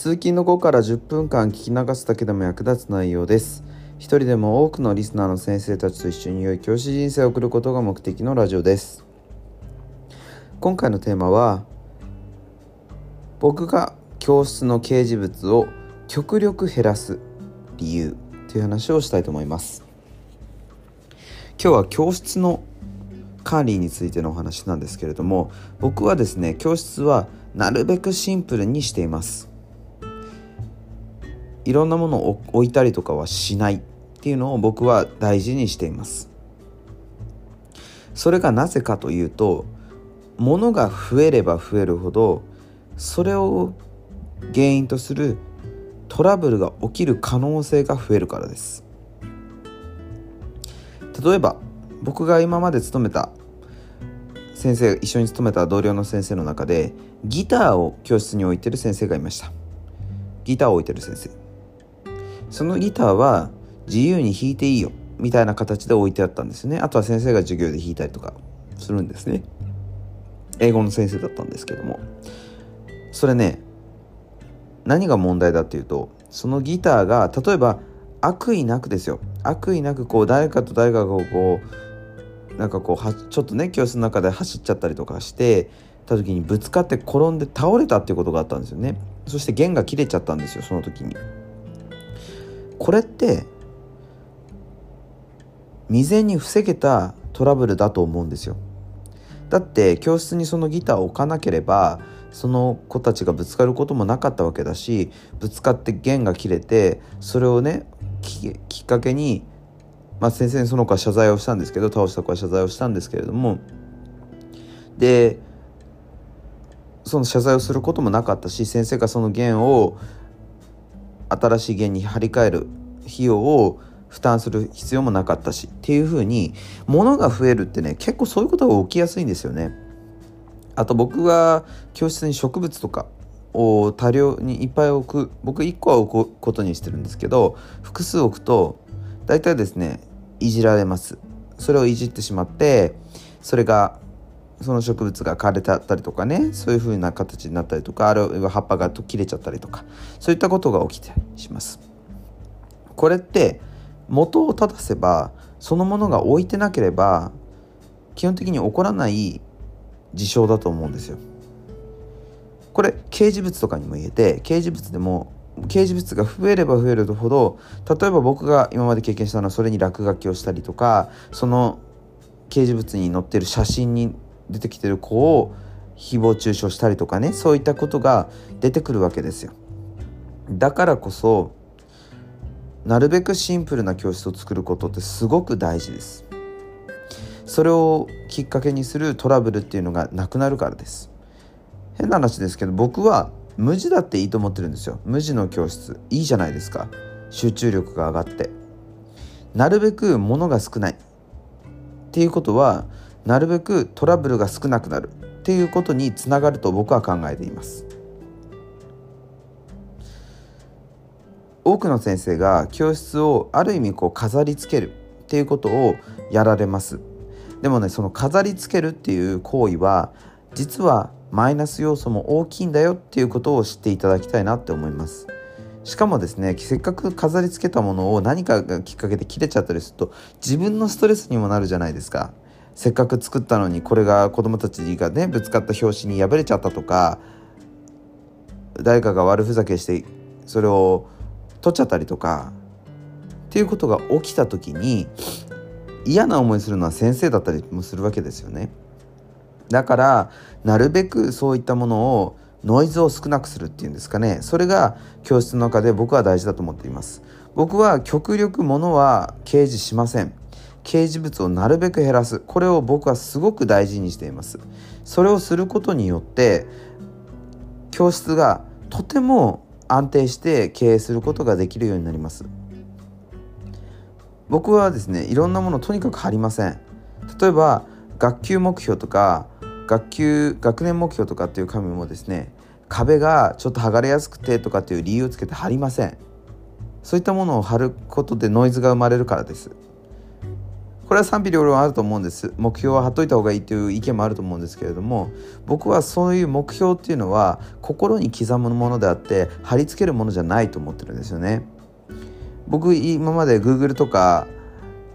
通勤の後から10分間聞き流すだけでも役立つ内容です。一人でも多くのリスナーの先生たちと一緒に良い教師人生を送ることが目的のラジオです。今回のテーマは僕が教室の掲示物を極力減らす理由という話をしたいと思います。今日は教室の管理についてのお話なんですけれども僕はですね教室はなるべくシンプルにしています。いろんなものを置いたりとかはしないっていうのを僕は大事にしています。それがなぜかというと物が増えれば増えるほどそれを原因とするトラブルが起きる可能性が増えるからです。例えば僕が今まで勤めた先生一緒に勤めた同僚の先生の中でギターを教室に置いてる先生がいました。ギターを置いてる先生。そのギターは自由に弾いていいよみたいな形で置いてあったんですね。あとは先生が授業で弾いたりとかするんですね。英語の先生だったんですけども。それね何が問題だっていうとそのギターが例えば悪意なくですよ。悪意なくこう誰かと誰かがこうなんかこうはちょっとね教室の中で走っちゃったりとかしてた時にぶつかって転んで倒れたっていうことがあったんですよね。そして弦が切れちゃったんですよその時に。これって未然に防げたトラブルだと思うんですよ。だって教室にそのギターを置かなければその子たちがぶつかることもなかったわけだしぶつかって弦が切れてそれをねきっかけに、まあ、先生にその子は謝罪をしたんですけど倒した子は謝罪をしたんですけれどもでその謝罪をすることもなかったし先生がその弦を新しい弦に張り替える費用を負担する必要もなかったしっていう風に物が増えるってね結構そういうことが起きやすいんですよね。あと僕が教室に植物とかを多量にいっぱい置く僕1個は置くことにしてるんですけど複数置くと大体ですねいじられますそれをいじってしまってそれがその植物が枯れちゃったりとかねそういう風な形になったりとかあるいは葉っぱが切れちゃったりとかそういったことが起きたりします。これって元を正せばそのものが置いてなければ基本的に起こらない事象だと思うんですよ。これ掲示物とかにも言えて掲示物でも掲示物が増えれば増えるほど例えば僕が今まで経験したのはそれに落書きをしたりとかその掲示物に載ってる写真に出てきてる子を誹謗中傷したりとかねそういったことが出てくるわけですよ。だからこそなるべくシンプルな教室を作ることってすごく大事です。それをきっかけにするトラブルっていうのがなくなるからです。変な話ですけど僕は無地だっていいと思ってるんですよ。無地の教室いいじゃないですか。集中力が上がって。なるべく物が少ない。っていうことはなるべくトラブルが少なくなる。っていうことにつながると僕は考えています。多くの先生が教室をある意味こう飾りつける。っていうことをやられます。でもねその飾りつけるっていう行為は実はマイナス要素も大きいんだよ。っていうことを知っていただきたいなって思います。しかもですねせっかく飾りつけたものを何かがきっかけで切れちゃったりすると自分のストレスにもなるじゃないですか。せっかく作ったのにこれが子供たちがねぶつかった拍子に破れちゃったとか誰かが悪ふざけしてそれを取っちゃったりとかっていうことが起きた時に嫌な思いするのは先生だったりもするわけですよね。だからなるべくそういったものをノイズを少なくするっていうんですかね。それが教室の中で僕は大事だと思っています。僕は極力ものは掲示しません。掲示物をなるべく減らす。これを僕はすごく大事にしています。それをすることによって教室がとても安定して経営することができるようになります。僕はですねいろんなものとにかく貼りません。例えば学級目標とか学級学年目標とかっていう紙もですね壁がちょっと剥がれやすくてとかっていう理由をつけて貼りません。そういったものを貼ることでノイズが生まれるからです。これは賛否両論あると思うんです。目標は貼っといた方がいいという意見もあると思うんですけれども僕はそういう目標っていうのは心に刻むものであって貼り付けるものじゃないと思ってるんですよね。僕今まで Google とか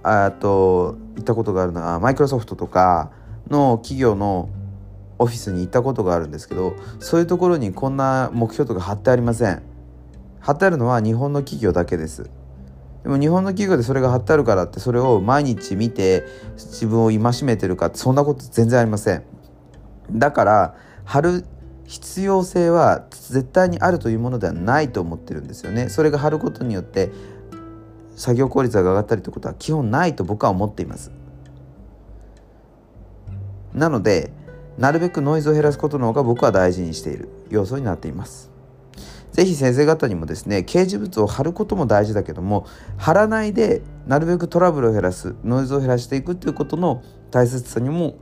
あと行ったことがあるのはマイクロソフトとかの企業のオフィスに行ったことがあるんですけどそういうところにこんな目標とか貼ってありません。貼ってあるのは日本の企業だけです。でも日本の企業でそれが貼ってあるからってそれを毎日見て自分を戒めてるかってそんなこと全然ありません。だから貼る必要性は絶対にあるというものではないと思ってるんですよね。それが貼ることによって作業効率が上がったりということは基本ないと僕は思っています。なのでなるべくノイズを減らすことの方が僕は大事にしている要素になっています。是非先生方にもですね掲示物を貼ることも大事だけども貼らないでなるべくトラブルを減らすノイズを減らしていくっていうことの大切さにも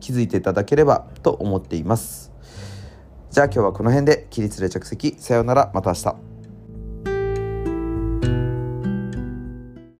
気づいていただければと思っています。じゃあ今日はこの辺で起立で着席。さようなら。また明日。